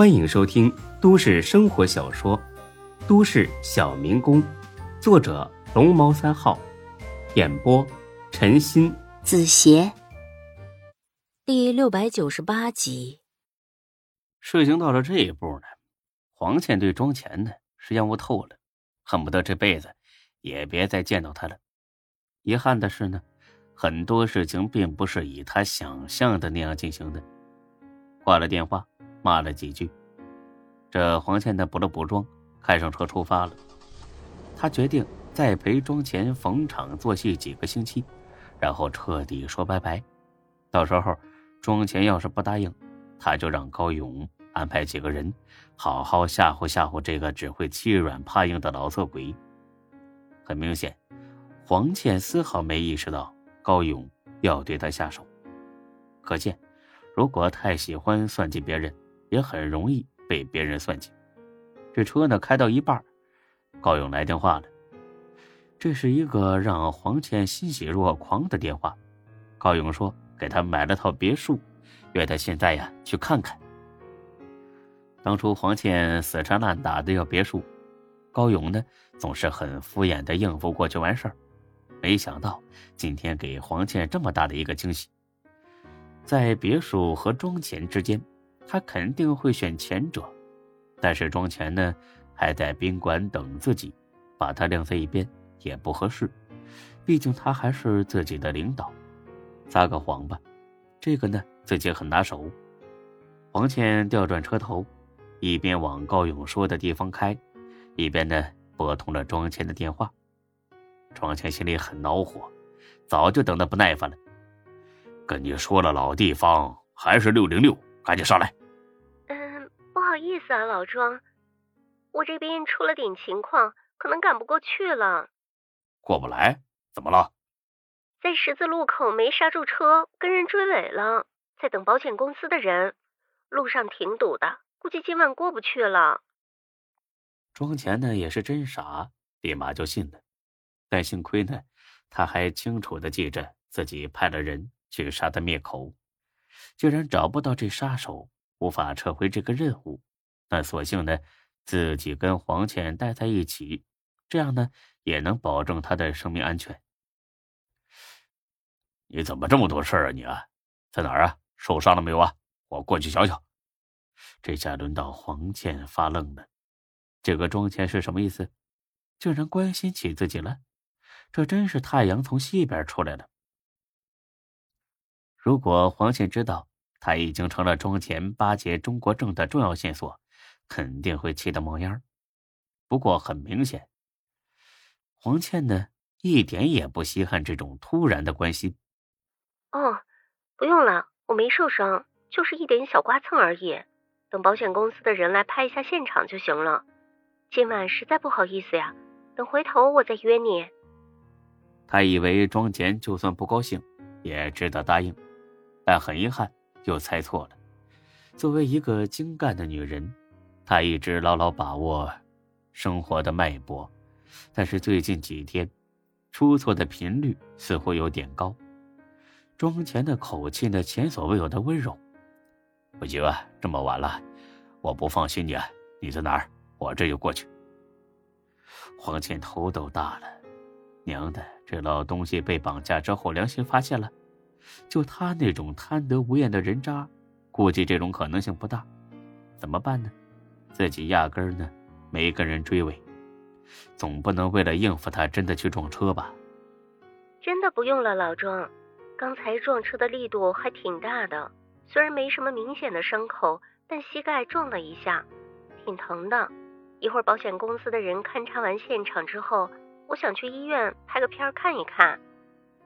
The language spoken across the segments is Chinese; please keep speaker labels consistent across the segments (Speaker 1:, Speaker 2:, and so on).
Speaker 1: 欢迎收听都市生活小说《都市小民工》，作者龙猫三号，演播陈鑫、
Speaker 2: 子邪，第六百九十八集。
Speaker 3: 事情到了这一步呢，黄倩对庄钱呢是厌恶透了，恨不得这辈子也别再见到他了。遗憾的是呢，很多事情并不是以他想象的那样进行的。挂了电话。骂了几句，这黄倩呢补了补妆，开上车出发了。他决定再陪庄前逢场作戏几个星期，然后彻底说拜拜。到时候庄前要是不答应，他就让高勇安排几个人，好好吓唬吓唬这个只会欺软怕硬的老色鬼。很明显，黄倩丝毫没意识到高勇要对他下手，可见，如果太喜欢算计别人。也很容易被别人算计。这车呢开到一半，高勇来电话了。这是一个让黄倩欣喜若狂的电话。高勇说给他买了套别墅，约他现在呀去看看。当初黄倩死缠烂打的要别墅，高勇呢总是很敷衍的应付过去完事儿。没想到今天给黄倩这么大的一个惊喜，在别墅和庄钱之间。他肯定会选前者，但是庄钱呢还在宾馆等自己，把他晾在一边也不合适，毕竟他还是自己的领导。撒个谎吧，这个呢自己很拿手。黄倩调转车头，一边往高勇说的地方开，一边呢拨通了庄钱的电话。庄钱心里很恼火，早就等得不耐烦了。跟你说了老地方，还是六零六，赶紧上来。
Speaker 4: 意思啊，老庄，我这边出了点情况，可能赶不过去了。
Speaker 3: 过不来？怎么了？
Speaker 4: 在十字路口没刹住车，跟人追尾了，在等保险公司的人，路上挺堵的，估计今晚过不去了。
Speaker 3: 庄钱呢也是真傻，立马就信了。但幸亏呢，他还清楚的记着自己派了人去杀他灭口，既然找不到这杀手，无法撤回这个任务。那索性呢，自己跟黄倩待在一起，这样呢也能保证她的生命安全。你怎么这么多事儿啊？你啊，在哪儿啊？受伤了没有啊？我过去瞧瞧。这下轮到黄倩发愣了，这个庄钱是什么意思？竟然关心起自己了？这真是太阳从西边出来了。如果黄倩知道他已经成了庄钱巴结中国政的重要线索。肯定会气得冒烟不过很明显，黄倩呢一点也不稀罕这种突然的关心。
Speaker 4: 哦，不用了，我没受伤，就是一点小刮蹭而已。等保险公司的人来拍一下现场就行了。今晚实在不好意思呀，等回头我再约你。
Speaker 3: 他以为庄钱就算不高兴也值得答应，但很遗憾又猜错了。作为一个精干的女人。他一直牢牢把握生活的脉搏，但是最近几天出错的频率似乎有点高。庄前的口气呢，前所未有的温柔。不行啊，这么晚了，我不放心你啊。你在哪儿？我这就过去。黄倩头都大了，娘的，这老东西被绑架之后良心发现了？就他那种贪得无厌的人渣，估计这种可能性不大。怎么办呢？自己压根儿呢没跟人追尾，总不能为了应付他真的去撞车吧？
Speaker 4: 真的不用了，老庄，刚才撞车的力度还挺大的，虽然没什么明显的伤口，但膝盖撞了一下，挺疼的。一会儿保险公司的人勘察完现场之后，我想去医院拍个片看一看。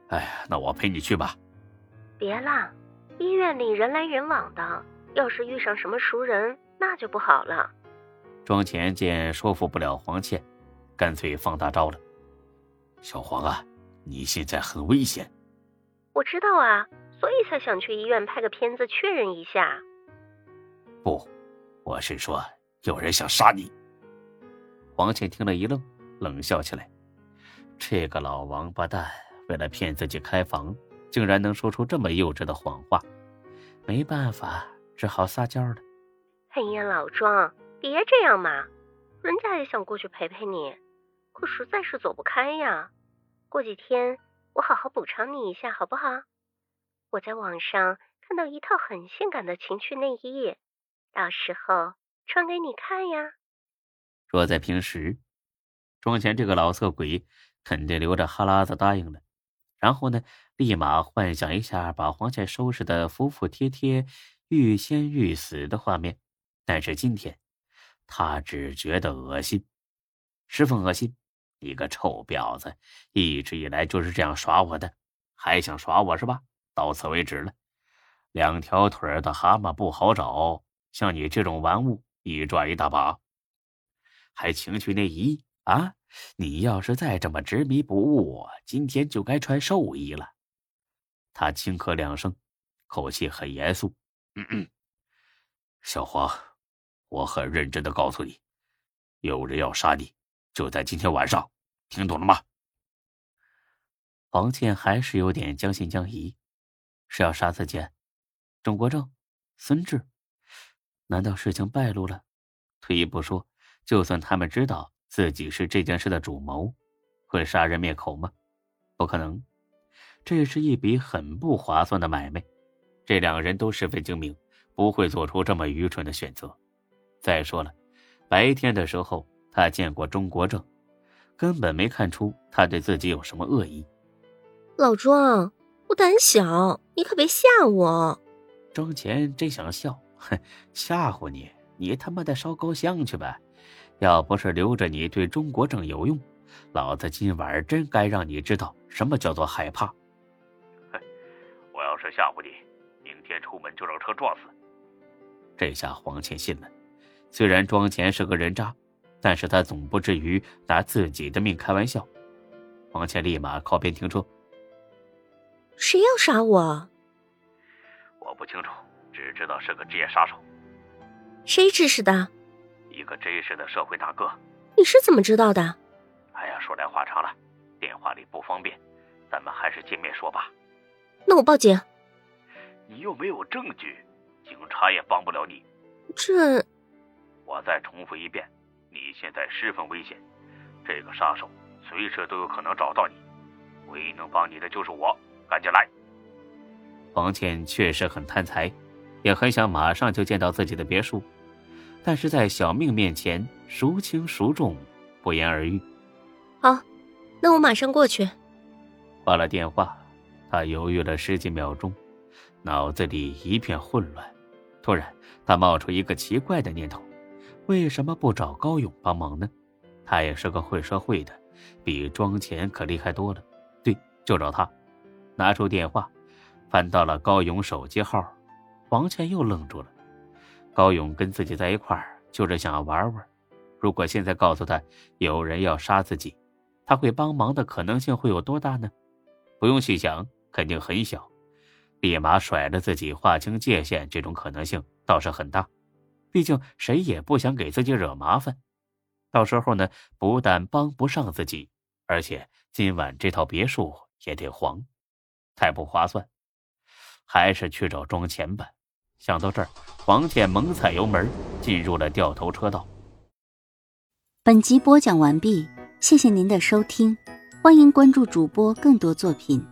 Speaker 3: 哎呀，那我陪你去吧。
Speaker 4: 别啦，医院里人来人往的，要是遇上什么熟人。那就不好了。
Speaker 3: 庄前见说服不了黄倩，干脆放大招了。小黄啊，你现在很危险。
Speaker 4: 我知道啊，所以才想去医院拍个片子确认一下。
Speaker 3: 不，我是说有人想杀你。黄倩听了一愣，冷笑起来。这个老王八蛋为了骗自己开房，竟然能说出这么幼稚的谎话。没办法，只好撒娇了。
Speaker 4: 哎呀，老庄，别这样嘛，人家也想过去陪陪你，可实在是走不开呀。过几天我好好补偿你一下，好不好？我在网上看到一套很性感的情趣内衣，到时候穿给你看呀。
Speaker 3: 若在平时，庄前这个老色鬼肯定流着哈喇子答应了，然后呢，立马幻想一下把黄倩收拾的服服帖帖、欲仙欲死的画面。但是今天，他只觉得恶心，十分恶心。你个臭婊子，一直以来就是这样耍我的，还想耍我是吧？到此为止了。两条腿的蛤蟆不好找，像你这种玩物，一抓一大把。还情趣内衣啊？你要是再这么执迷不悟，今天就该穿寿衣了。他轻咳两声，口气很严肃：“嗯嗯，小黄，我很认真的告诉你，有人要杀你，就在今天晚上，听懂了吗？”黄倩还是有点将信将疑，是要杀自己？钟国正、孙志？难道事情败露了？退一步说。就算他们知道自己是这件事的主谋，会杀人灭口吗？不可能，这是一笔很不划算的买卖。这两个人都十分精明，不会做出这么愚蠢的选择。再说了，白天的时候他见过钟国正，根本没看出他对自己有什么恶意。
Speaker 2: 老庄，我胆小，你可别吓我。
Speaker 3: 庄前真想笑，哼，吓唬你，你他妈的烧高香去吧。要不是留着你对中国正有用，老子今晚真该让你知道什么叫做害怕。我要是吓唬你，明天出门就让车撞死。这下黄倩信了，虽然庄前是个人渣，但是他总不至于拿自己的命开玩笑。王倩立马靠边停车。
Speaker 2: 谁要杀我？
Speaker 3: 我不清楚，只知道是个职业杀手。
Speaker 2: 谁指使的？
Speaker 3: 一个真实的社会大哥，
Speaker 2: 你是怎么知道的？
Speaker 3: 哎呀，说来话长了，电话里不方便，咱们还是见面说吧。
Speaker 2: 那我报警。
Speaker 3: 你又没有证据，警察也帮不了你。
Speaker 2: 这……
Speaker 3: 我再重复一遍，你现在十分危险，这个杀手随时都有可能找到你，唯一能帮你的就是我，赶紧来。王倩确实很贪财，也很想马上就见到自己的别墅。但是在小命面前，孰轻孰重，不言而喻。
Speaker 2: 好，那我马上过去。
Speaker 3: 挂了电话，他犹豫了十几秒钟，脑子里一片混乱。突然，他冒出一个奇怪的念头：为什么不找高勇帮忙呢？他也是个会社会的，比庄钱可厉害多了。对，就找他。拿出电话，翻到了高勇手机号。王倩又愣住了。高勇跟自己在一块儿，就是想要玩玩。如果现在告诉他有人要杀自己，他会帮忙的可能性会有多大呢？不用细想，肯定很小。立马甩了自己，划清界限，这种可能性倒是很大。毕竟谁也不想给自己惹麻烦。到时候呢，不但帮不上自己，而且今晚这套别墅也得黄，太不划算。还是去找庄钱吧。想到这儿，黄倩猛踩油门，进入了掉头车道。
Speaker 5: 本集播讲完毕，谢谢您的收听，欢迎关注主播更多作品。